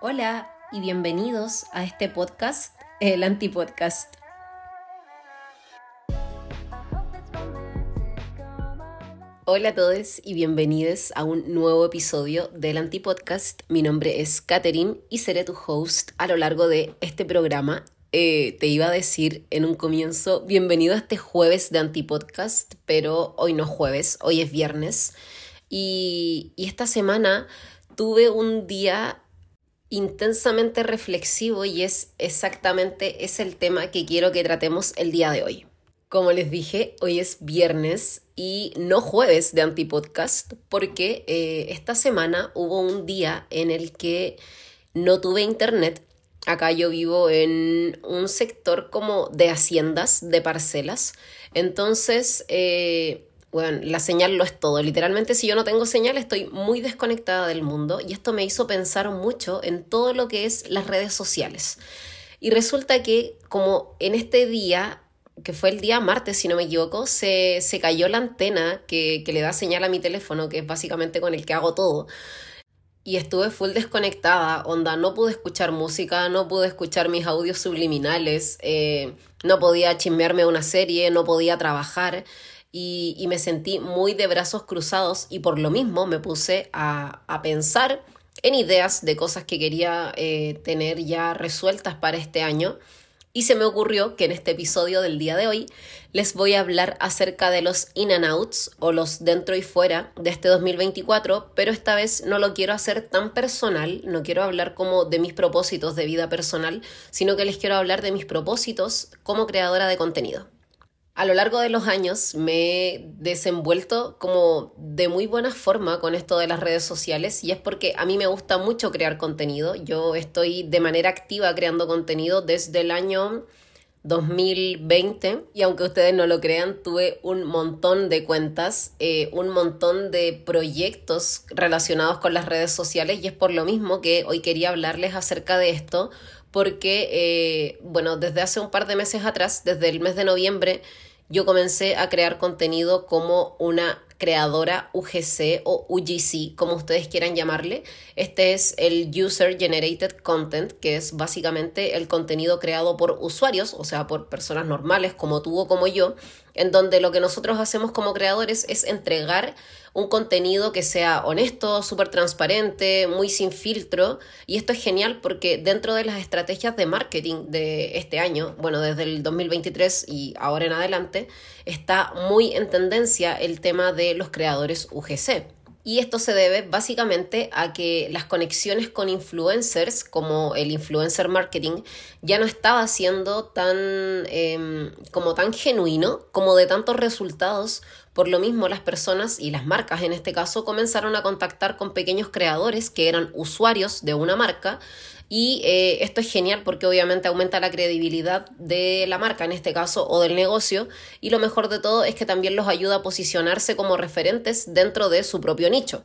Hola y bienvenidos a este podcast, el Antipodcast. Hola a todos y bienvenidos a un nuevo episodio del Antipodcast. Mi nombre es Katherine y seré tu host a lo largo de este programa. Eh, te iba a decir en un comienzo, bienvenido a este jueves de Antipodcast, pero hoy no jueves, hoy es viernes. Y esta semana tuve un día intensamente reflexivo y es exactamente es el tema que quiero que tratemos el día de hoy. Como les dije, hoy es viernes y no jueves de Antipodcast porque eh, esta semana hubo un día en el que no tuve internet. Acá yo vivo en un sector como de haciendas, de parcelas. Entonces, eh, bueno, la señal lo es todo. Literalmente, si yo no tengo señal, estoy muy desconectada del mundo y esto me hizo pensar mucho en todo lo que es las redes sociales. Y resulta que, como en este día, que fue el día martes, si no me equivoco, se, se cayó la antena que, que le da señal a mi teléfono, que es básicamente con el que hago todo y estuve full desconectada, onda, no pude escuchar música, no pude escuchar mis audios subliminales, eh, no podía chismearme una serie, no podía trabajar y, me sentí muy de brazos cruzados y por lo mismo me puse a, pensar en ideas de cosas que quería eh, tener ya resueltas para este año. Y se me ocurrió que en este episodio del día de hoy les voy a hablar acerca de los in and outs o los dentro y fuera de este 2024, pero esta vez no lo quiero hacer tan personal, no quiero hablar como de mis propósitos de vida personal, sino que les quiero hablar de mis propósitos como creadora de contenido a lo largo de los años me he desenvuelto como de muy buena forma con esto de las redes sociales y es porque a mí me gusta mucho crear contenido. Yo estoy de manera activa creando contenido desde el año 2020 y aunque ustedes no lo crean, tuve un montón de cuentas, eh, un montón de proyectos relacionados con las redes sociales y es por lo mismo que hoy quería hablarles acerca de esto porque, eh, bueno, desde hace un par de meses atrás, desde el mes de noviembre, yo comencé a crear contenido como una creadora UGC o UGC, como ustedes quieran llamarle. Este es el User Generated Content, que es básicamente el contenido creado por usuarios, o sea, por personas normales como tú o como yo, en donde lo que nosotros hacemos como creadores es entregar un contenido que sea honesto, súper transparente, muy sin filtro. Y esto es genial porque dentro de las estrategias de marketing de este año, bueno, desde el 2023 y ahora en adelante, está muy en tendencia el tema de los creadores UGC. Y esto se debe básicamente a que las conexiones con influencers, como el influencer marketing, ya no estaba siendo tan em, como tan genuino, como de tantos resultados. Por lo mismo, las personas y las marcas en este caso comenzaron a contactar con pequeños creadores que eran usuarios de una marca y eh, esto es genial porque obviamente aumenta la credibilidad de la marca en este caso o del negocio y lo mejor de todo es que también los ayuda a posicionarse como referentes dentro de su propio nicho.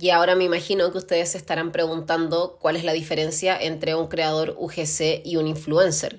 Y ahora me imagino que ustedes se estarán preguntando cuál es la diferencia entre un creador UGC y un influencer.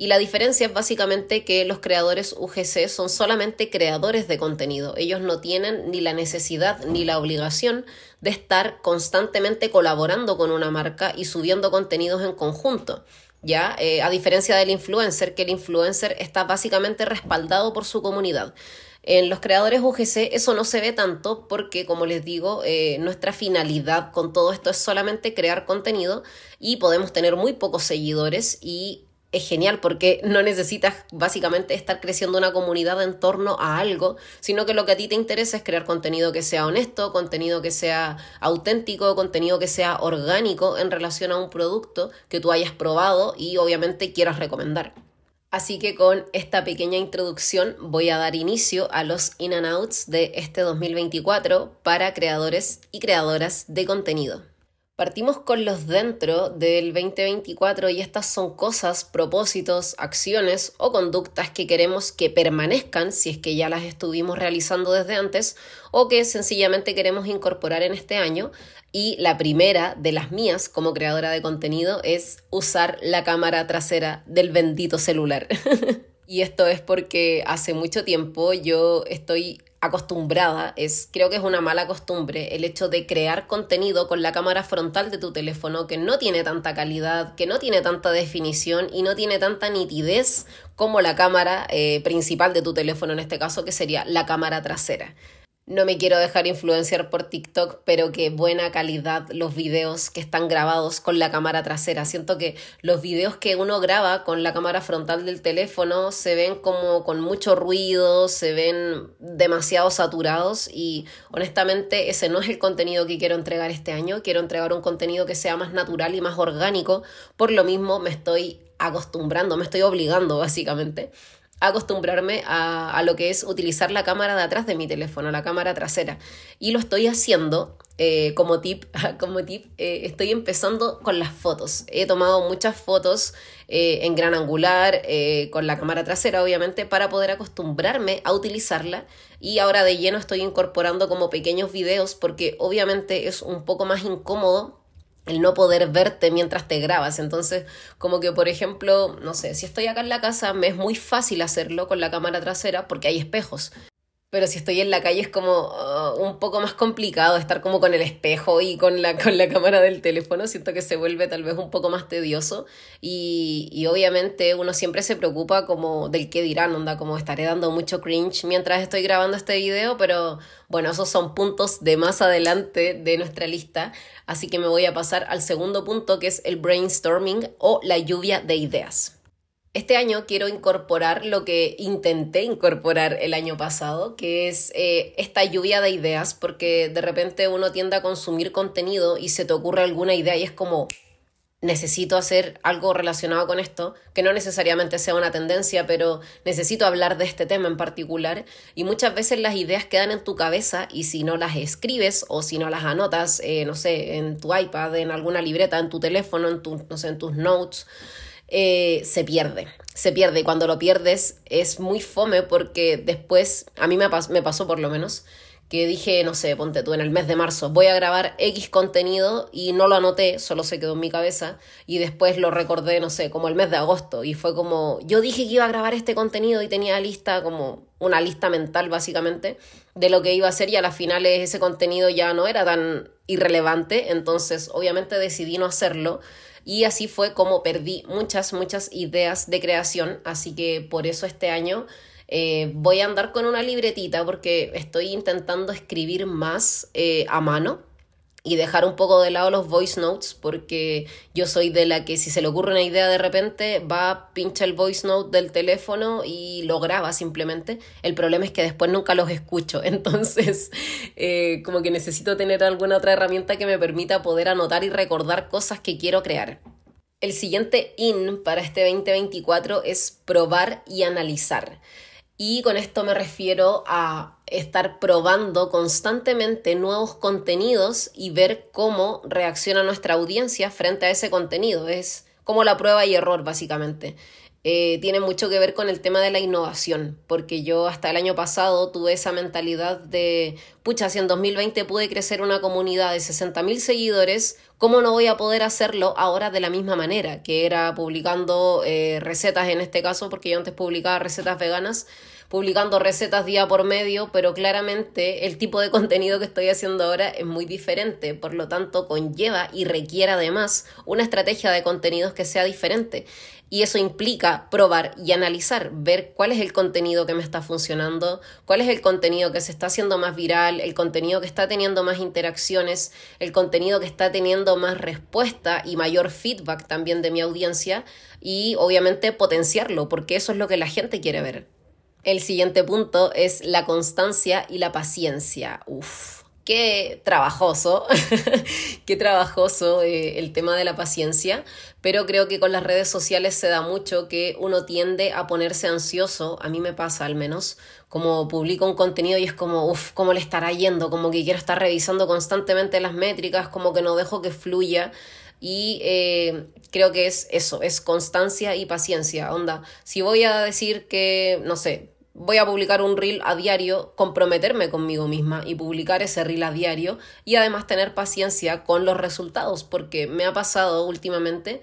Y la diferencia es básicamente que los creadores UGC son solamente creadores de contenido. Ellos no tienen ni la necesidad ni la obligación de estar constantemente colaborando con una marca y subiendo contenidos en conjunto. ¿ya? Eh, a diferencia del influencer, que el influencer está básicamente respaldado por su comunidad. En los creadores UGC eso no se ve tanto porque, como les digo, eh, nuestra finalidad con todo esto es solamente crear contenido y podemos tener muy pocos seguidores y es genial porque no necesitas básicamente estar creciendo una comunidad en torno a algo, sino que lo que a ti te interesa es crear contenido que sea honesto, contenido que sea auténtico, contenido que sea orgánico en relación a un producto que tú hayas probado y obviamente quieras recomendar. Así que con esta pequeña introducción voy a dar inicio a los in and outs de este 2024 para creadores y creadoras de contenido. Partimos con los dentro del 2024 y estas son cosas, propósitos, acciones o conductas que queremos que permanezcan si es que ya las estuvimos realizando desde antes o que sencillamente queremos incorporar en este año. Y la primera de las mías como creadora de contenido es usar la cámara trasera del bendito celular. y esto es porque hace mucho tiempo yo estoy acostumbrada, es, creo que es una mala costumbre el hecho de crear contenido con la cámara frontal de tu teléfono que no tiene tanta calidad, que no tiene tanta definición y no tiene tanta nitidez como la cámara eh, principal de tu teléfono, en este caso, que sería la cámara trasera. No me quiero dejar influenciar por TikTok, pero qué buena calidad los videos que están grabados con la cámara trasera. Siento que los videos que uno graba con la cámara frontal del teléfono se ven como con mucho ruido, se ven demasiado saturados y honestamente ese no es el contenido que quiero entregar este año. Quiero entregar un contenido que sea más natural y más orgánico. Por lo mismo me estoy acostumbrando, me estoy obligando básicamente acostumbrarme a, a, lo que es utilizar la cámara de atrás de mi teléfono, la cámara trasera. Y lo estoy haciendo eh, como tip, como tip eh, estoy empezando con las fotos. He tomado muchas fotos eh, en gran angular, con la cámara trasera obviamente, para poder acostumbrarme a utilizarla. Y ahora de lleno estoy incorporando como pequeños videos porque obviamente es un poco más incómodo el no poder verte mientras te grabas. Entonces, como que, por ejemplo, no sé, si estoy acá en la casa, me es muy fácil hacerlo con la cámara trasera porque hay espejos. Pero si estoy en la calle es como uh, un poco más complicado estar como con el espejo y con la, con la cámara del teléfono. Siento que se vuelve tal vez un poco más tedioso. Y, y obviamente uno siempre se preocupa como del qué dirán, onda, como estaré dando mucho cringe mientras estoy grabando este video. Pero bueno, esos son puntos de más adelante de nuestra lista. Así que me voy a pasar al segundo punto que es el brainstorming o la lluvia de ideas. Este año quiero incorporar lo que intenté incorporar el año pasado, que es eh, esta lluvia de ideas, porque de repente uno tiende a consumir contenido y se te ocurre alguna idea y es como, necesito hacer algo relacionado con esto, que no necesariamente sea una tendencia, pero necesito hablar de este tema en particular. Y muchas veces las ideas quedan en tu cabeza y si no las escribes o si no las anotas, eh, no sé, en tu iPad, en alguna libreta, en tu teléfono, en, no sé, en tus notes, eh, se pierde. Se pierde cuando lo pierdes es muy fome porque después, a mí me, me pasó por lo menos, que dije, no sé, ponte tú en el mes de marzo, voy a grabar X contenido y no lo anoté, solo se quedó en mi cabeza y después lo recordé, no sé, como el mes de agosto y fue como, yo dije que iba a grabar este contenido y tenía lista como una lista mental básicamente de lo que iba a hacer y a las finales ese contenido ya no era tan irrelevante, entonces obviamente decidí no hacerlo y así fue como perdí muchas, muchas ideas de creación, así que por eso este año eh, voy a andar con una libretita porque estoy intentando escribir más eh, a mano y dejar un poco de lado los voice notes porque yo soy de la que si se le ocurre una idea de repente va, pincha el voice note del teléfono y lo graba simplemente. El problema es que después nunca los escucho, entonces eh, como que necesito tener alguna otra herramienta que me permita poder anotar y recordar cosas que quiero crear. El siguiente in para este 2024 es probar y analizar. Y con esto me refiero a estar probando constantemente nuevos contenidos y ver cómo reacciona nuestra audiencia frente a ese contenido. Es como la prueba y error, básicamente. Eh, tiene mucho que ver con el tema de la innovación, porque yo hasta el año pasado tuve esa mentalidad de, pucha, si en 2020 pude crecer una comunidad de 60.000 seguidores, ¿cómo no voy a poder hacerlo ahora de la misma manera? Que era publicando eh, recetas en este caso, porque yo antes publicaba recetas veganas, publicando recetas día por medio, pero claramente el tipo de contenido que estoy haciendo ahora es muy diferente, por lo tanto conlleva y requiere además una estrategia de contenidos que sea diferente. Y eso implica probar y analizar, ver cuál es el contenido que me está funcionando, cuál es el contenido que se está haciendo más viral, el contenido que está teniendo más interacciones, el contenido que está teniendo más respuesta y mayor feedback también de mi audiencia y obviamente potenciarlo, porque eso es lo que la gente quiere ver. El siguiente punto es la constancia y la paciencia. Uf qué trabajoso, qué trabajoso eh, el tema de la paciencia, pero creo que con las redes sociales se da mucho que uno tiende a ponerse ansioso, a mí me pasa al menos, como publico un contenido y es como, uff, ¿cómo le estará yendo? Como que quiero estar revisando constantemente las métricas, como que no dejo que fluya. Y eh, creo que es eso, es constancia y paciencia. Onda, si voy a decir que, no sé, voy a publicar un reel a diario, comprometerme conmigo misma y publicar ese reel a diario y además tener paciencia con los resultados, porque me ha pasado últimamente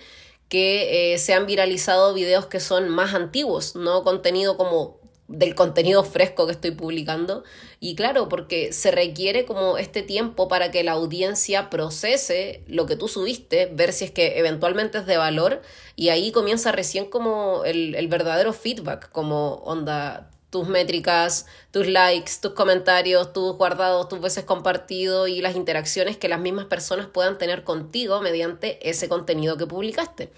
que eh, se han viralizado videos que son más antiguos, no contenido como del contenido fresco que estoy publicando. Y claro, porque se requiere como este tiempo para que la audiencia procese lo que tú subiste, ver si es que eventualmente es de valor. Y ahí comienza recién como el, el verdadero feedback, como onda, tus métricas, tus likes, tus comentarios, tus guardados, tus veces compartido y las interacciones que las mismas personas puedan tener contigo mediante ese contenido que publicaste.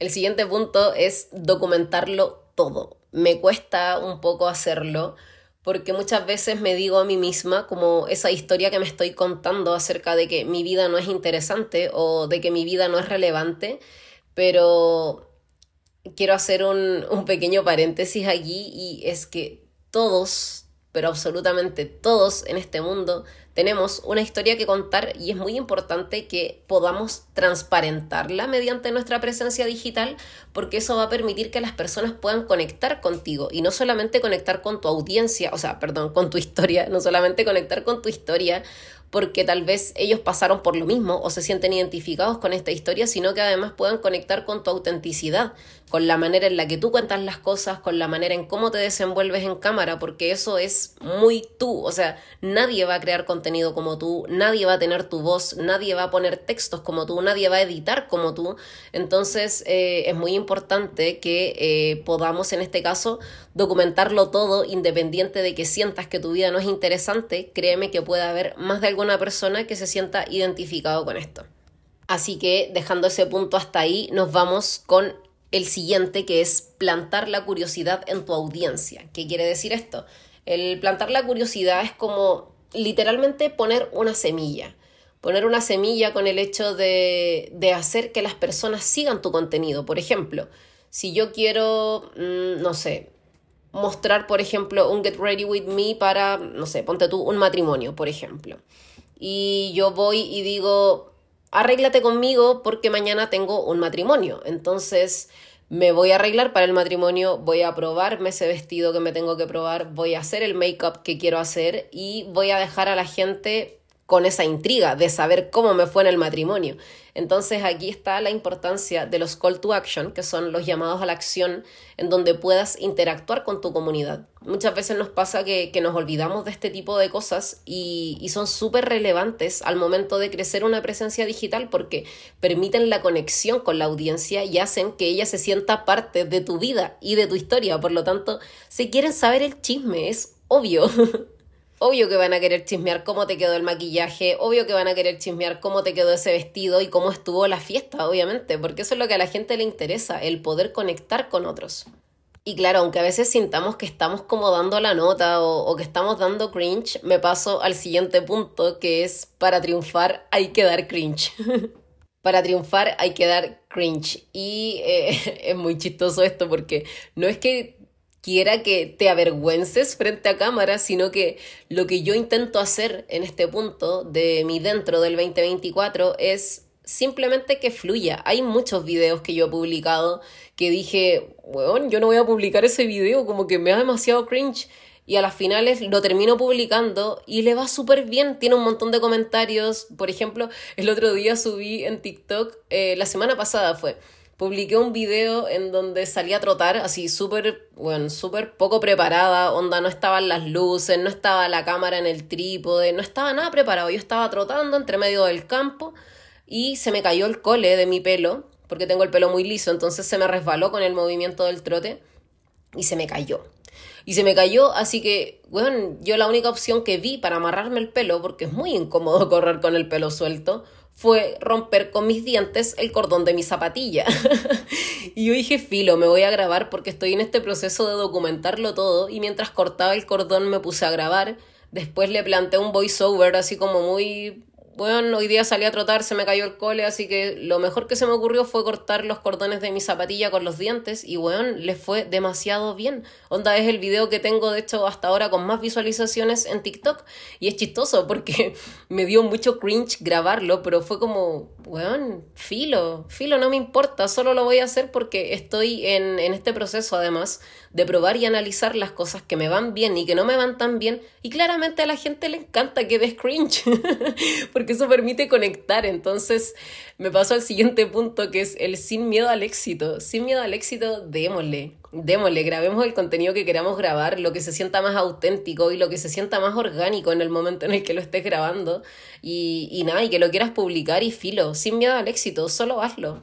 El siguiente punto es documentarlo todo. Me cuesta un poco hacerlo porque muchas veces me digo a mí misma como esa historia que me estoy contando acerca de que mi vida no es interesante o de que mi vida no es relevante, pero quiero hacer un, un pequeño paréntesis aquí y es que todos, pero absolutamente todos en este mundo tenemos una historia que contar y es muy importante que podamos transparentarla mediante nuestra presencia digital porque eso va a permitir que las personas puedan conectar contigo y no solamente conectar con tu audiencia, o sea, perdón, con tu historia, no solamente conectar con tu historia porque tal vez ellos pasaron por lo mismo o se sienten identificados con esta historia, sino que además puedan conectar con tu autenticidad, con la manera en la que tú cuentas las cosas, con la manera en cómo te desenvuelves en cámara, porque eso es muy tú, o sea, nadie va a crear contenido como tú, nadie va a tener tu voz, nadie va a poner textos como tú, nadie va a editar como tú, entonces eh, es muy importante que eh, podamos en este caso documentarlo todo independiente de que sientas que tu vida no es interesante, créeme que puede haber más de alguna persona que se sienta identificado con esto. Así que dejando ese punto hasta ahí, nos vamos con el siguiente que es plantar la curiosidad en tu audiencia. ¿Qué quiere decir esto? El plantar la curiosidad es como literalmente poner una semilla. Poner una semilla con el hecho de, de hacer que las personas sigan tu contenido. Por ejemplo, si yo quiero, mm, no sé, mostrar, por ejemplo, un Get Ready With Me para, no sé, ponte tú un matrimonio, por ejemplo. Y yo voy y digo, arréglate conmigo porque mañana tengo un matrimonio. Entonces me voy a arreglar para el matrimonio, voy a probarme ese vestido que me tengo que probar, voy a hacer el make-up que quiero hacer y voy a dejar a la gente con esa intriga de saber cómo me fue en el matrimonio. Entonces aquí está la importancia de los call to action, que son los llamados a la acción en donde puedas interactuar con tu comunidad. Muchas veces nos pasa que, nos olvidamos de este tipo de cosas y, y son súper relevantes al momento de crecer una presencia digital porque permiten la conexión con la audiencia y hacen que ella se sienta parte de tu vida y de tu historia. Por lo tanto, si quieren saber el chisme, es obvio. Obvio que van a querer chismear cómo te quedó el maquillaje, obvio que van a querer chismear cómo te quedó ese vestido y cómo estuvo la fiesta, obviamente, porque eso es lo que a la gente le interesa, el poder conectar con otros. Y claro, aunque a veces sintamos que estamos como dando la nota o, que estamos dando cringe, me paso al siguiente punto, que es para triunfar hay que dar cringe. para triunfar hay que dar cringe. Y eh, es muy chistoso esto porque no es que quiera que te avergüences frente a cámara, sino que lo que yo intento hacer en este punto de mi dentro del 2024 es simplemente que fluya. Hay muchos videos que yo he publicado que dije, bueno, yo no voy a publicar ese video, como que me da demasiado cringe. Y a las finales lo termino publicando y le va súper bien. Tiene un montón de comentarios. Por ejemplo, el otro día subí en TikTok, eh, la semana pasada fue publiqué un video en donde salí a trotar así súper, bueno, súper poco preparada, onda, no estaban las luces, no estaba la cámara en el trípode, no estaba nada preparado, yo estaba trotando entre medio del campo y se me cayó el cole de mi pelo, porque tengo el pelo muy liso, entonces se me resbaló con el movimiento del trote y se me cayó. Y se me cayó, así que, bueno, yo la única opción que vi para amarrarme el pelo, porque es muy incómodo correr con el pelo suelto, fue romper con mis dientes el cordón de mi zapatilla. y yo dije, filo, me voy a grabar porque estoy en este proceso de documentarlo todo y mientras cortaba el cordón me puse a grabar. Después le planteé un voiceover así como muy bueno, hoy día salí a trotar, se me cayó el cole, así que lo mejor que se me ocurrió fue cortar los cordones de mi zapatilla con los dientes y bueno, le fue demasiado bien. Onda es el video que tengo de hecho hasta ahora con más visualizaciones en TikTok y es chistoso porque me dio mucho cringe grabarlo, pero fue como, bueno, filo, filo, no me importa, solo lo voy a hacer porque estoy en, en este proceso además de probar y analizar las cosas que me van bien y que no me van tan bien. Y claramente a la gente le encanta que des cringe, porque eso permite conectar. Entonces me paso al siguiente punto, que es el sin miedo al éxito. Sin miedo al éxito, démosle. démosle, grabemos el contenido que queramos grabar, lo que se sienta más auténtico y lo que se sienta más orgánico en el momento en el que lo estés grabando. Y, y nada, y que lo quieras publicar y filo, sin miedo al éxito, solo hazlo.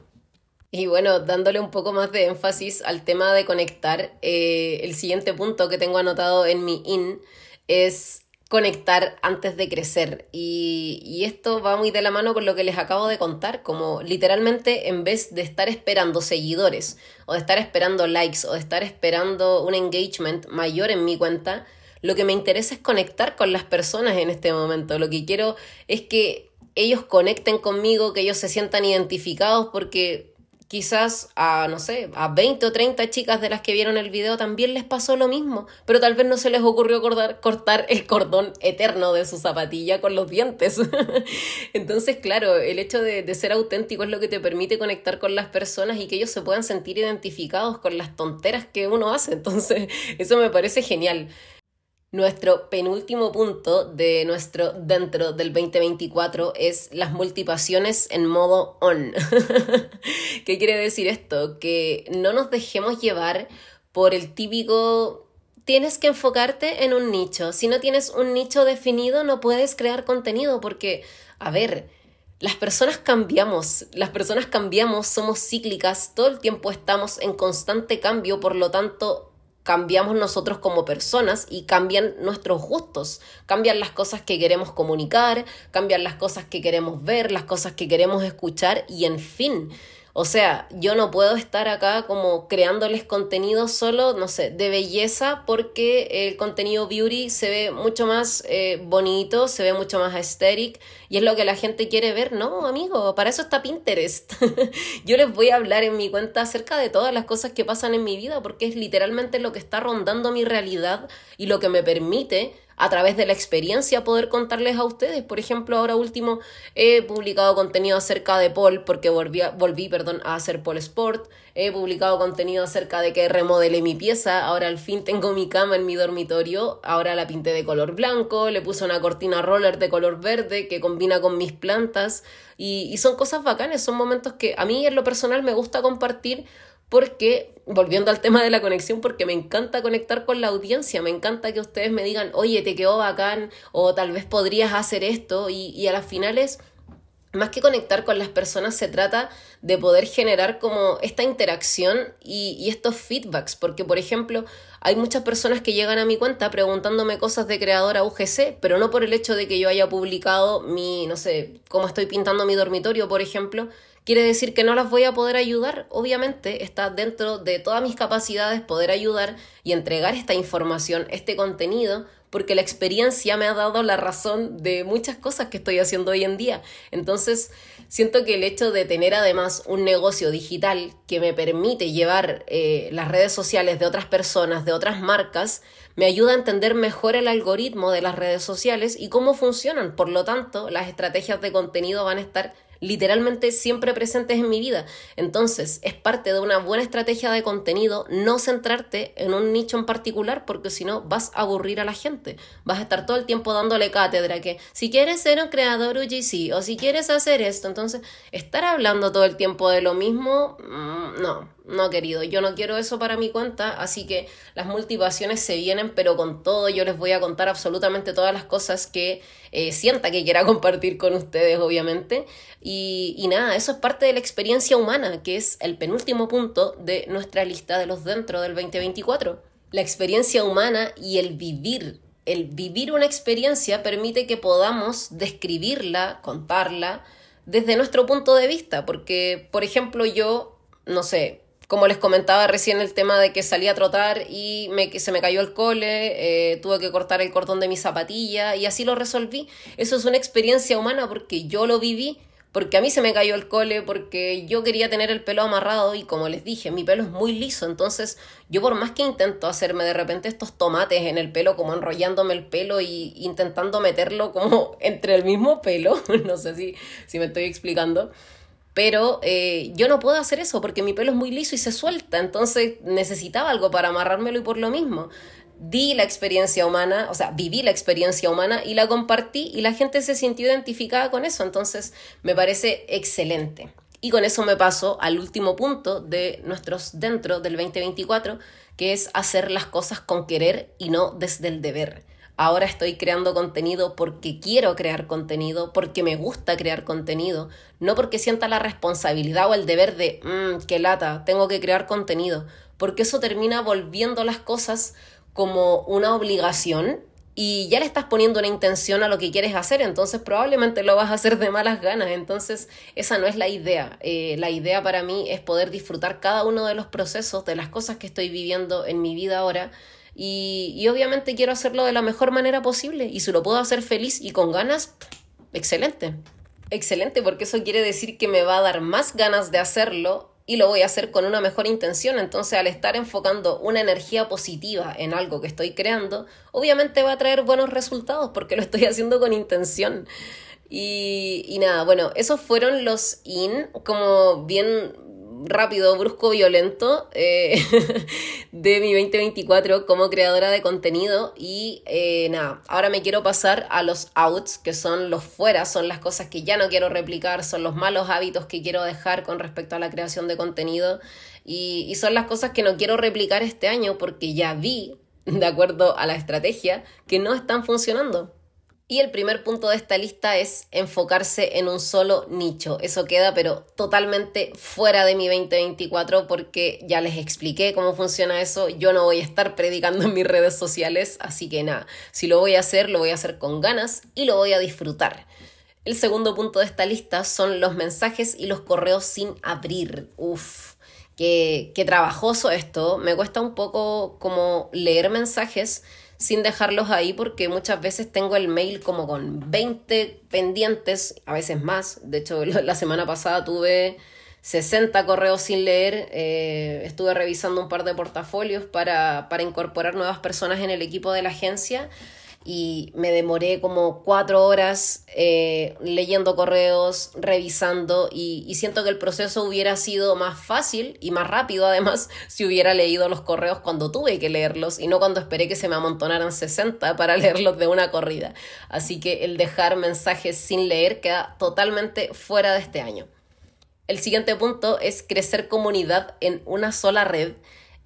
Y bueno, dándole un poco más de énfasis al tema de conectar, eh, el siguiente punto que tengo anotado en mi in es conectar antes de crecer. Y, y, esto va muy de la mano con lo que les acabo de contar, como literalmente en vez de estar esperando seguidores o de estar esperando likes o de estar esperando un engagement mayor en mi cuenta, lo que me interesa es conectar con las personas en este momento. Lo que quiero es que ellos conecten conmigo, que ellos se sientan identificados porque quizás a, no sé, a 20 o 30 chicas de las que vieron el video también les pasó lo mismo, pero tal vez no se les ocurrió cortar, cortar el cordón eterno de su zapatilla con los dientes. Entonces, claro, el hecho de, de, ser auténtico es lo que te permite conectar con las personas y que ellos se puedan sentir identificados con las tonteras que uno hace. Entonces, eso me parece genial. Nuestro penúltimo punto de nuestro dentro del 2024 es las multipasiones en modo on. ¿Qué quiere decir esto? Que no nos dejemos llevar por el típico tienes que enfocarte en un nicho. Si no tienes un nicho definido, no puedes crear contenido porque, a ver, las personas cambiamos, las personas cambiamos, somos cíclicas, todo el tiempo estamos en constante cambio, por lo tanto, cambiamos nosotros como personas y cambian nuestros gustos, cambian las cosas que queremos comunicar, cambian las cosas que queremos ver, las cosas que queremos escuchar y en fin. O sea, yo no puedo estar acá como creándoles contenido solo, no sé, de belleza porque el contenido beauty se ve mucho más eh, bonito, se ve mucho más aesthetic y es lo que la gente quiere ver. No, amigo, para eso está Pinterest. yo les voy a hablar en mi cuenta acerca de todas las cosas que pasan en mi vida porque es literalmente lo que está rondando mi realidad y lo que me permite a través de la experiencia poder contarles a ustedes. Por ejemplo, ahora último he publicado contenido acerca de Paul porque volví, volví perdón, a hacer Paul Sport. He publicado contenido acerca de que remodelé mi pieza. Ahora al fin tengo mi cama en mi dormitorio. Ahora la pinté de color blanco. Le puse una cortina roller de color verde que combina con mis plantas. Y, y son cosas bacanas. Son momentos que a mí en lo personal me gusta compartir porque, volviendo al tema de la conexión, porque me encanta conectar con la audiencia, me encanta que ustedes me digan, oye, te quedó bacán, o tal vez podrías hacer esto, y, y a las finales, más que conectar con las personas, se trata de poder generar como esta interacción y, y estos feedbacks, porque, por ejemplo, hay muchas personas que llegan a mi cuenta preguntándome cosas de creadora UGC, pero no por el hecho de que yo haya publicado mi, no sé, cómo estoy pintando mi dormitorio, por ejemplo, quiere decir que no las voy a poder ayudar. Obviamente está dentro de todas mis capacidades poder ayudar y entregar esta información, este contenido, porque la experiencia me ha dado la razón de muchas cosas que estoy haciendo hoy en día. Entonces, siento que el hecho de tener además un negocio digital que me permite llevar eh, las redes sociales de otras personas, de otras marcas, me ayuda a entender mejor el algoritmo de las redes sociales y cómo funcionan. Por lo tanto, las estrategias de contenido van a estar literalmente siempre presentes en mi vida. Entonces, es parte de una buena estrategia de contenido no centrarte en un nicho en particular porque si no vas a aburrir a la gente. Vas a estar todo el tiempo dándole cátedra que si quieres ser un creador UGC o si quieres hacer esto, entonces estar hablando todo el tiempo de lo mismo, mm, no, no, querido, yo no quiero eso para mi cuenta, así que las multipasiones se vienen, pero con todo yo les voy a contar absolutamente todas las cosas que eh, sienta que quiera compartir con ustedes, obviamente. Y, y nada, eso es parte de la experiencia humana, que es el penúltimo punto de nuestra lista de los dentro del 2024. La experiencia humana y el vivir. El vivir una experiencia permite que podamos describirla, contarla, desde nuestro punto de vista, porque, por ejemplo, yo, no sé, como les comentaba recién el tema de que salí a trotar y me, se me cayó el cole, eh, tuve que cortar el cordón de mi zapatilla y así lo resolví. Eso es una experiencia humana porque yo lo viví, porque a mí se me cayó el cole, porque yo quería tener el pelo amarrado y como les dije, mi pelo es muy liso, entonces yo por más que intento hacerme de repente estos tomates en el pelo, como enrollándome el pelo y intentando meterlo como entre el mismo pelo, no sé si, si me estoy explicando pero eh, yo no puedo hacer eso porque mi pelo es muy liso y se suelta, entonces necesitaba algo para amarrármelo y por lo mismo di la experiencia humana, o sea, viví la experiencia humana y la compartí y la gente se sintió identificada con eso, entonces me parece excelente. Y con eso me paso al último punto de nuestros dentro del 2024, que es hacer las cosas con querer y no desde el deber. Ahora estoy creando contenido porque quiero crear contenido, porque me gusta crear contenido, no porque sienta la responsabilidad o el deber de, mmm, qué lata, tengo que crear contenido, porque eso termina volviendo las cosas como una obligación y ya le estás poniendo una intención a lo que quieres hacer, entonces probablemente lo vas a hacer de malas ganas, entonces esa no es la idea. Eh, la idea para mí es poder disfrutar cada uno de los procesos, de las cosas que estoy viviendo en mi vida ahora y, y obviamente quiero hacerlo de la mejor manera posible y si lo puedo hacer feliz y con ganas, excelente. Excelente, porque eso quiere decir que me va a dar más ganas de hacerlo y lo voy a hacer con una mejor intención. Entonces, al estar enfocando una energía positiva en algo que estoy creando, obviamente va a traer buenos resultados porque lo estoy haciendo con intención. Y, y nada, bueno, esos fueron los in, como bien rápido, brusco, violento eh, de mi 2024 como creadora de contenido. Y eh, nada, ahora me quiero pasar a los outs, que son los fuera, son las cosas que ya no quiero replicar, son los malos hábitos que quiero dejar con respecto a la creación de contenido. Y, y son las cosas que no quiero replicar este año porque ya vi, de acuerdo a la estrategia, que no están funcionando. Y el primer punto de esta lista es enfocarse en un solo nicho. Eso queda pero totalmente fuera de mi 2024 porque ya les expliqué cómo funciona eso. Yo no voy a estar predicando en mis redes sociales, así que nada, si lo voy a hacer, lo voy a hacer con ganas y lo voy a disfrutar. El segundo punto de esta lista son los mensajes y los correos sin abrir. Uf, qué, qué trabajoso esto. Me cuesta un poco como leer mensajes sin dejarlos ahí porque muchas veces tengo el mail como con 20 pendientes, a veces más. De hecho, la semana pasada tuve 60 correos sin leer. Eh, estuve revisando un par de portafolios para, para incorporar nuevas personas en el equipo de la agencia y me demoré como cuatro horas eh, leyendo correos, revisando y, y, siento que el proceso hubiera sido más fácil y más rápido además si hubiera leído los correos cuando tuve que leerlos y no cuando esperé que se me amontonaran 60 para leerlos de una corrida. Así que el dejar mensajes sin leer queda totalmente fuera de este año. El siguiente punto es crecer comunidad en una sola red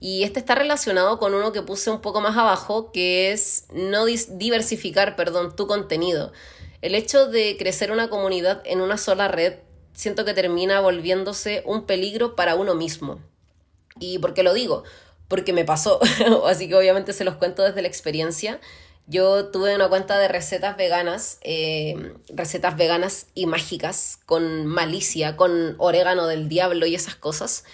y este está relacionado con uno que puse un poco más abajo, que es no diversificar, perdón, tu contenido. El hecho de crecer una comunidad en una sola red, siento que termina volviéndose un peligro para uno mismo. ¿Y por qué lo digo? Porque me pasó, así que obviamente se los cuento desde la experiencia. Yo tuve una cuenta de recetas veganas, eh, recetas veganas y mágicas, con malicia, con orégano del diablo y esas cosas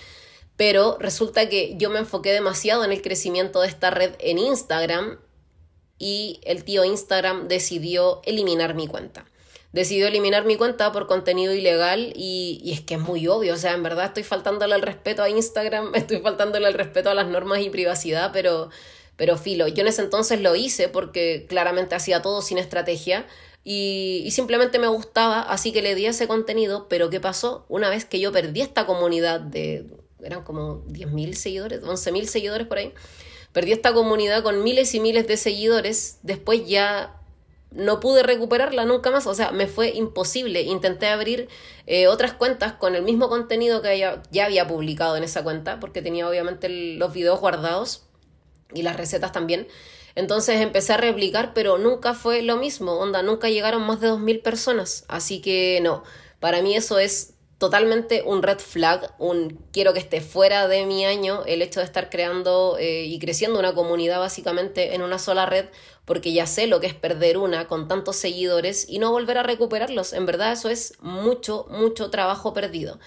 pero resulta que yo me enfoqué demasiado en el crecimiento de esta red en Instagram y el tío Instagram decidió eliminar mi cuenta. Decidió eliminar mi cuenta por contenido ilegal y, es que es muy obvio, o sea, en verdad estoy faltándole el respeto a Instagram, estoy faltándole el respeto a las normas y privacidad, pero, pero filo, yo en ese entonces lo hice porque claramente hacía todo sin estrategia y, y, simplemente me gustaba, así que le di ese contenido, pero ¿qué pasó? Una vez que yo perdí esta comunidad de eran como 10.000 seguidores, 11.000 seguidores por ahí. Perdí esta comunidad con miles y miles de seguidores. Después ya no pude recuperarla nunca más. O sea, me fue imposible. Intenté abrir eh, otras cuentas con el mismo contenido que ya, ya había publicado en esa cuenta, porque tenía obviamente los videos guardados y las recetas también. Entonces empecé a replicar, pero nunca fue lo mismo. Onda, nunca llegaron más de 2.000 personas. Así que no, para mí eso es totalmente un red flag, un quiero que esté fuera de mi año el hecho de estar creando eh, y creciendo una comunidad básicamente en una sola red, porque ya sé lo que es perder una con tantos seguidores y no volver a recuperarlos. En verdad eso es mucho, mucho trabajo perdido.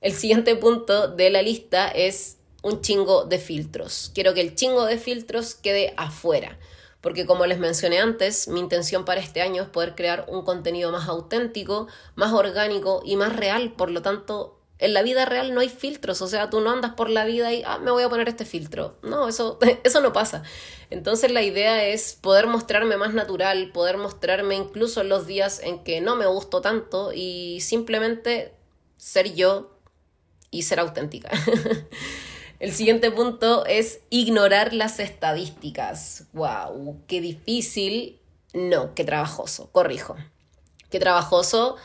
El siguiente punto de la lista es un chingo de filtros. Quiero que el chingo de filtros quede afuera porque como les mencioné antes, mi intención para este año es poder crear un contenido más auténtico, más orgánico y más real. Por lo tanto, en la vida real no hay filtros, o sea, tú no andas por la vida y, ah, me voy a poner este filtro. No, eso, eso no pasa. Entonces la idea es poder mostrarme más natural, poder mostrarme incluso en los días en que no me gusto tanto y simplemente ser yo y ser auténtica. El siguiente punto es ignorar las estadísticas. ¡Wow! ¡Qué difícil! No, qué trabajoso, corrijo. Qué trabajoso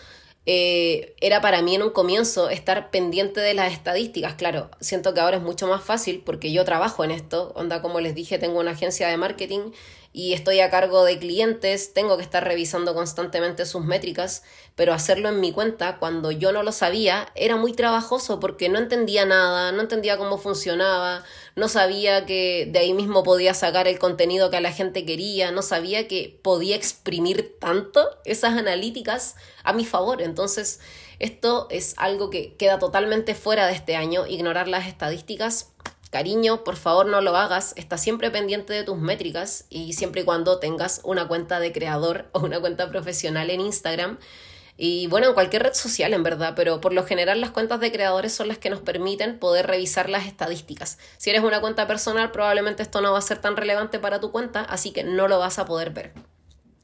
eh, era para mí en un comienzo estar pendiente de las estadísticas. Claro, siento que ahora es mucho más fácil porque yo trabajo en esto. Onda, como les dije, tengo una agencia de marketing y estoy a cargo de clientes, tengo que estar revisando constantemente sus métricas, pero hacerlo en mi cuenta cuando yo no lo sabía era muy trabajoso porque no entendía nada, no entendía cómo funcionaba, no sabía que de ahí mismo podía sacar el contenido que a la gente quería, no sabía que podía exprimir tanto esas analíticas a mi favor. Entonces, esto es algo que queda totalmente fuera de este año, ignorar las estadísticas Cariño, por favor no lo hagas, está siempre pendiente de tus métricas y siempre y cuando tengas una cuenta de creador o una cuenta profesional en Instagram. Y bueno, en cualquier red social en verdad, pero por lo general las cuentas de creadores son las que nos permiten poder revisar las estadísticas. Si eres una cuenta personal, probablemente esto no va a ser tan relevante para tu cuenta, así que no lo vas a poder ver.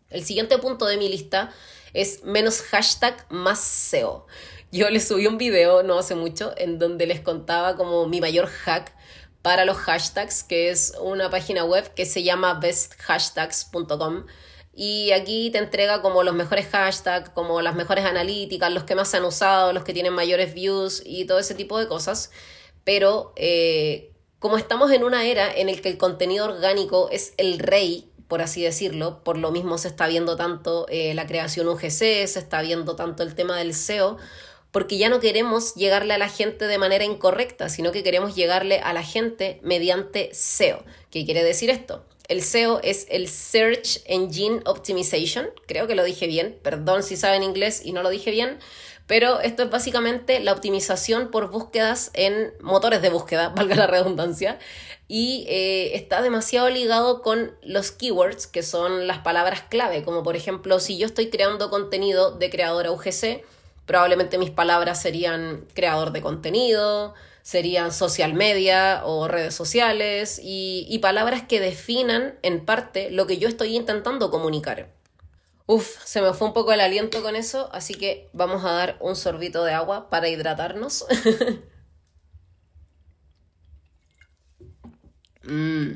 El siguiente punto de mi lista es menos hashtag más SEO. Yo les subí un video no hace mucho en donde les contaba como mi mayor hack para los hashtags, que es una página web que se llama besthashtags.com. Y aquí te entrega como los mejores hashtags, como las mejores analíticas, los que más se han usado, los que tienen mayores views y todo ese tipo de cosas. Pero eh, como estamos en una era en el que el contenido orgánico es el rey, por así decirlo, por lo mismo se está viendo tanto eh, la creación UGC, se está viendo tanto el tema del SEO, porque ya no queremos llegarle a la gente de manera incorrecta, sino que queremos llegarle a la gente mediante SEO. ¿Qué quiere decir esto? El SEO es el Search Engine Optimization, creo que lo dije bien, perdón si saben inglés y no lo dije bien, pero esto es básicamente la optimización por búsquedas en motores de búsqueda, valga la redundancia, y eh, está demasiado ligado con los keywords, que son las palabras clave, como por ejemplo si yo estoy creando contenido de creadora UGC, Probablemente mis palabras serían creador de contenido, serían social media o redes sociales y, palabras que definan en parte lo que yo estoy intentando comunicar. Uf, se me fue un poco el aliento con eso, así que vamos a dar un sorbito de agua para hidratarnos. mm,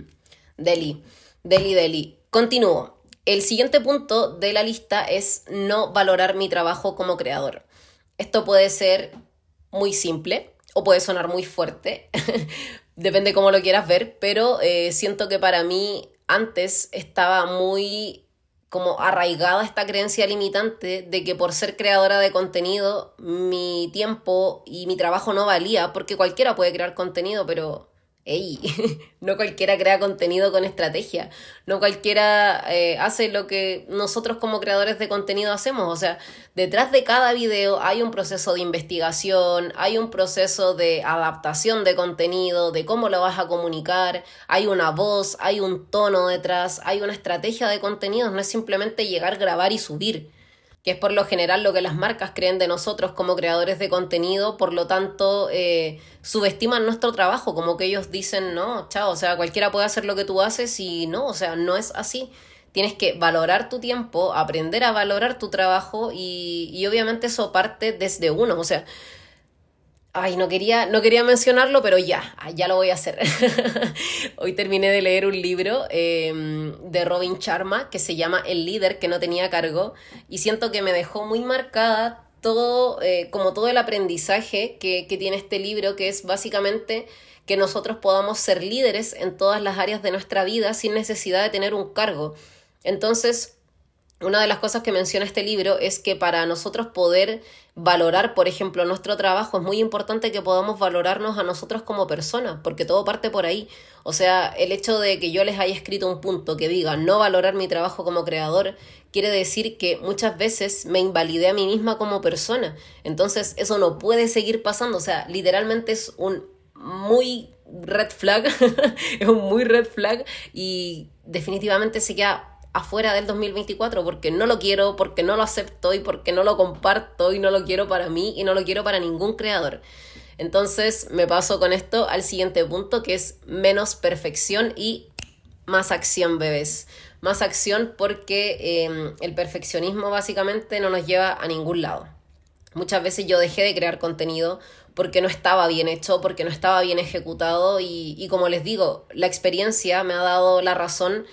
deli, deli, deli. Continúo. El siguiente punto de la lista es no valorar mi trabajo como creador. Esto puede ser muy simple o puede sonar muy fuerte, depende cómo lo quieras ver, pero eh, siento que para mí antes estaba muy como arraigada esta creencia limitante de que por ser creadora de contenido mi tiempo y mi trabajo no valía, porque cualquiera puede crear contenido, pero ey, no cualquiera crea contenido con estrategia, no cualquiera eh, hace lo que nosotros como creadores de contenido hacemos, o sea, detrás de cada video hay un proceso de investigación, hay un proceso de adaptación de contenido, de cómo lo vas a comunicar, hay una voz, hay un tono detrás, hay una estrategia de contenidos, no es simplemente llegar, grabar y subir que es por lo general lo que las marcas creen de nosotros como creadores de contenido, por lo tanto eh, subestiman nuestro trabajo, como que ellos dicen, no, chao, o sea, cualquiera puede hacer lo que tú haces y no, o sea, no es así. Tienes que valorar tu tiempo, aprender a valorar tu trabajo y, y obviamente eso parte desde uno, o sea, Ay, no quería, no quería mencionarlo, pero ya, ah, ya lo voy a hacer. Hoy terminé de leer un libro em, de Robin Sharma que se llama El líder que no tenía cargo y siento que me dejó muy marcada todo, eh, como todo el aprendizaje que, que tiene este libro, que es básicamente que nosotros podamos ser líderes en todas las áreas de nuestra vida sin necesidad de tener un cargo. Entonces, una de las cosas que menciona este libro es que para nosotros poder valorar, por ejemplo, nuestro trabajo, es muy importante que podamos valorarnos a nosotros como personas, porque todo parte por ahí. O sea, el hecho de que yo les haya escrito un punto que diga no valorar mi trabajo como creador, quiere decir que muchas veces me invalidé a mí misma como persona. Entonces, eso no puede seguir pasando. O sea, literalmente es un muy red flag, es un muy red flag y definitivamente se queda afuera del 2024 porque no lo quiero, porque no lo acepto y porque no lo comparto y no lo quiero para mí y no lo quiero para ningún creador. Entonces me paso con esto al siguiente punto que es menos perfección y más acción, bebés. Más acción porque em, el perfeccionismo básicamente no nos lleva a ningún lado. Muchas veces yo dejé de crear contenido porque no estaba bien hecho, porque no estaba bien ejecutado y, y como les digo, la experiencia me ha dado la razón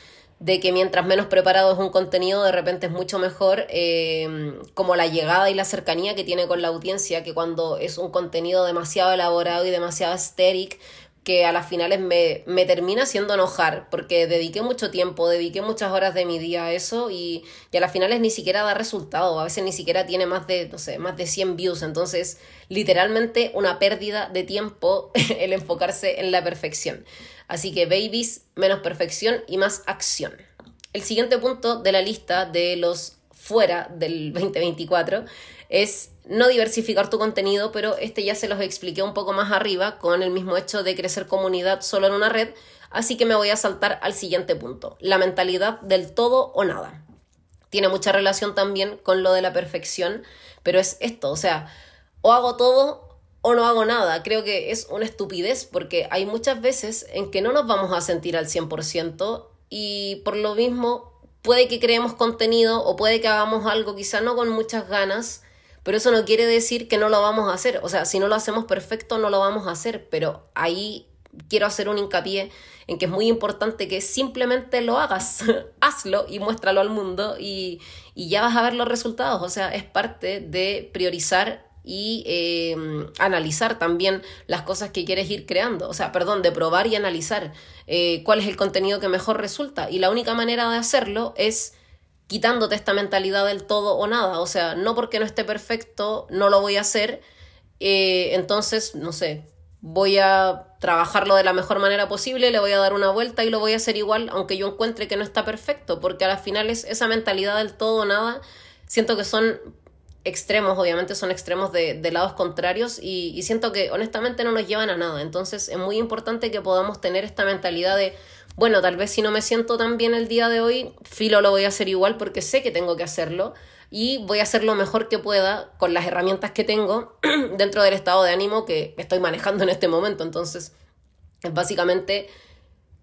de que mientras menos preparado es un contenido, de repente es mucho mejor eh, como la llegada y la cercanía que tiene con la audiencia, que cuando es un contenido demasiado elaborado y demasiado estéril, que a las finales me, me, termina haciendo enojar, porque dediqué mucho tiempo, dediqué muchas horas de mi día a eso y, y, a las finales ni siquiera da resultado, a veces ni siquiera tiene más de, no sé, más de 100 views, entonces literalmente una pérdida de tiempo el enfocarse en la perfección. Así que babies, menos perfección y más acción. El siguiente punto de la lista de los fuera del 2024 es no diversificar tu contenido, pero este ya se los expliqué un poco más arriba con el mismo hecho de crecer comunidad solo en una red, así que me voy a saltar al siguiente punto, la mentalidad del todo o nada. Tiene mucha relación también con lo de la perfección, pero es esto, o sea, o hago todo o no hago nada. Creo que es una estupidez porque hay muchas veces en que no nos vamos a sentir al 100% y por lo mismo puede que creemos contenido o puede que hagamos algo quizá no con muchas ganas, pero eso no quiere decir que no lo vamos a hacer. O sea, si no lo hacemos perfecto, no lo vamos a hacer. Pero ahí quiero hacer un hincapié en que es muy importante que simplemente lo hagas. Hazlo y muéstralo al mundo y, y, ya vas a ver los resultados. O sea, es parte de priorizar y eh, analizar también las cosas que quieres ir creando. O sea, perdón, de probar y analizar eh, cuál es el contenido que mejor resulta. Y la única manera de hacerlo es quitándote esta mentalidad del todo o nada. O sea, no porque no esté perfecto, no lo voy a hacer. Eh, entonces, no sé, voy a trabajarlo de la mejor manera posible, le voy a dar una vuelta y lo voy a hacer igual, aunque yo encuentre que no está perfecto, porque a las finales esa mentalidad del todo o nada, siento que son extremos, obviamente son extremos de, de lados contrarios y, y siento que honestamente no nos llevan a nada. Entonces es muy importante que podamos tener esta mentalidad de bueno, tal vez si no me siento tan bien el día de hoy, filo lo voy a hacer igual porque sé que tengo que hacerlo y voy a hacer lo mejor que pueda con las herramientas que tengo dentro del estado de ánimo que estoy manejando en este momento. Entonces, es básicamente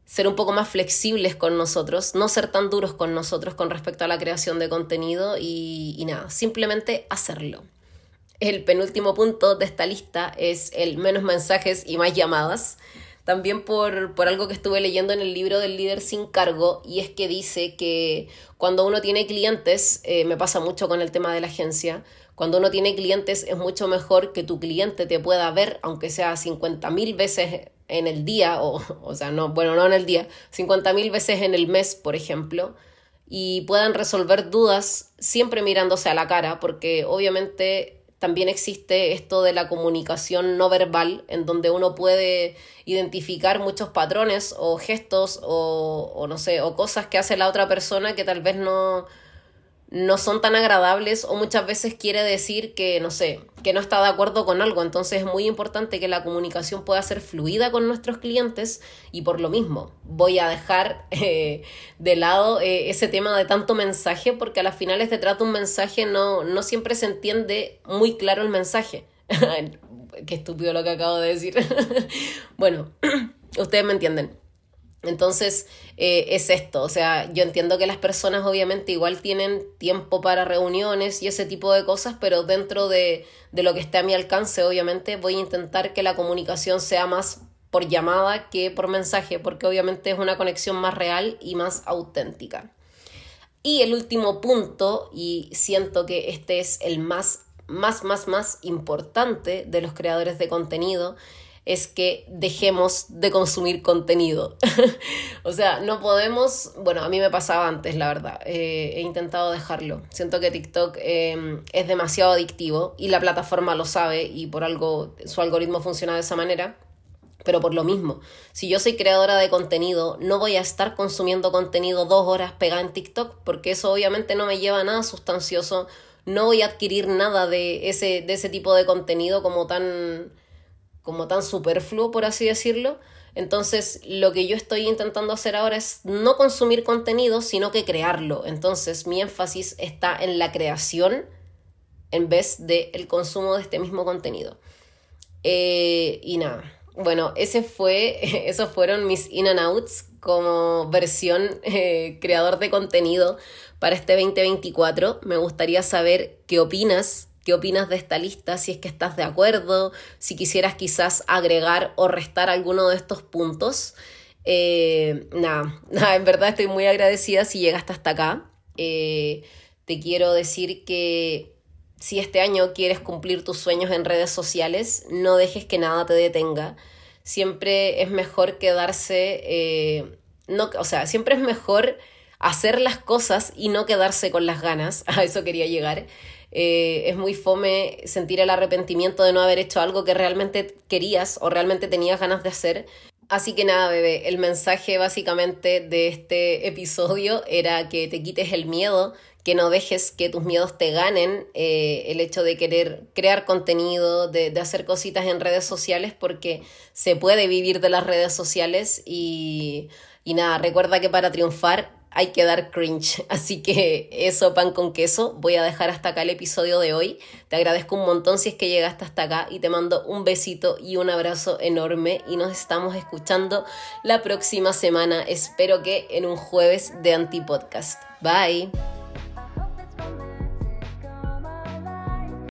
ser un poco más flexibles con nosotros, no ser tan duros con nosotros con respecto a la creación de contenido y, y nada, simplemente hacerlo. El penúltimo punto de esta lista es el menos mensajes y más llamadas también por, por, algo que estuve leyendo en el libro del líder sin cargo, y es que dice que cuando uno tiene clientes, eh, me pasa mucho con el tema de la agencia, cuando uno tiene clientes es mucho mejor que tu cliente te pueda ver, aunque sea 50 mil veces en el día, o, o sea, no, bueno, no en el día, 50 mil veces en el mes, por ejemplo, y puedan resolver dudas siempre mirándose a la cara, porque obviamente también existe esto de la comunicación no verbal, en donde uno puede identificar muchos patrones o gestos o, o, no sé, o cosas que hace la otra persona que tal vez no, no son tan agradables o muchas veces quiere decir que, no sé, que no está de acuerdo con algo. Entonces es muy importante que la comunicación pueda ser fluida con nuestros clientes y por lo mismo voy a dejar eh, de lado eh, ese tema de tanto mensaje porque a las finales de trata un mensaje no, no siempre se entiende muy claro el mensaje. Qué estúpido lo que acabo de decir. bueno, ustedes me entienden. Entonces, eh, es esto, o sea, yo entiendo que las personas obviamente igual tienen tiempo para reuniones y ese tipo de cosas, pero dentro de, de lo que esté a mi alcance, obviamente voy a intentar que la comunicación sea más por llamada que por mensaje, porque obviamente es una conexión más real y más auténtica. Y el último punto, y siento que este es el más, más, más, más importante de los creadores de contenido, es que dejemos de consumir contenido. o sea, no podemos, bueno, a mí me pasaba antes, la verdad, eh, he intentado dejarlo. Siento que TikTok eh, es demasiado adictivo y la plataforma lo sabe y por algo su algoritmo funciona de esa manera. Pero por lo mismo, si yo soy creadora de contenido, no voy a estar consumiendo contenido dos horas pegada en TikTok, porque eso obviamente no me lleva a nada sustancioso. No voy a adquirir nada de ese, de ese tipo de contenido como tan, como tan superfluo, por así decirlo. Entonces, lo que yo estoy intentando hacer ahora es no consumir contenido, sino que crearlo. Entonces, mi énfasis está en la creación en vez del el consumo de este mismo contenido. Eh, y nada, bueno, ese fue, esos fueron mis in and outs como versión eh, creador de contenido para este 2024. Me gustaría saber qué opinas qué opinas de esta lista, si es que estás de acuerdo, si quisieras quizás agregar o restar alguno de estos puntos. Eh, nada, en verdad estoy muy agradecida si llegaste hasta acá. Eh, te quiero decir que si este año quieres cumplir tus sueños en redes sociales, no dejes que nada te detenga. Siempre es mejor quedarse, eh, no, o sea, siempre es mejor hacer las cosas y no quedarse con las ganas. A eso quería llegar. Eh, es muy fome sentir el arrepentimiento de no haber hecho algo que realmente querías o realmente tenías ganas de hacer. Así que nada, bebé, el mensaje básicamente de este episodio era que te quites el miedo, que no dejes que tus miedos te ganen, eh, el hecho de querer crear contenido, de, de, hacer cositas en redes sociales, porque se puede vivir de las redes sociales y, y nada, recuerda que para triunfar hay que dar cringe. Así que eso, pan con queso. Voy a dejar hasta acá el episodio de hoy. Te agradezco un montón si es que llegaste hasta acá y te mando un besito y un abrazo enorme y nos estamos escuchando la próxima semana. Espero que en un jueves de Antipodcast. Bye.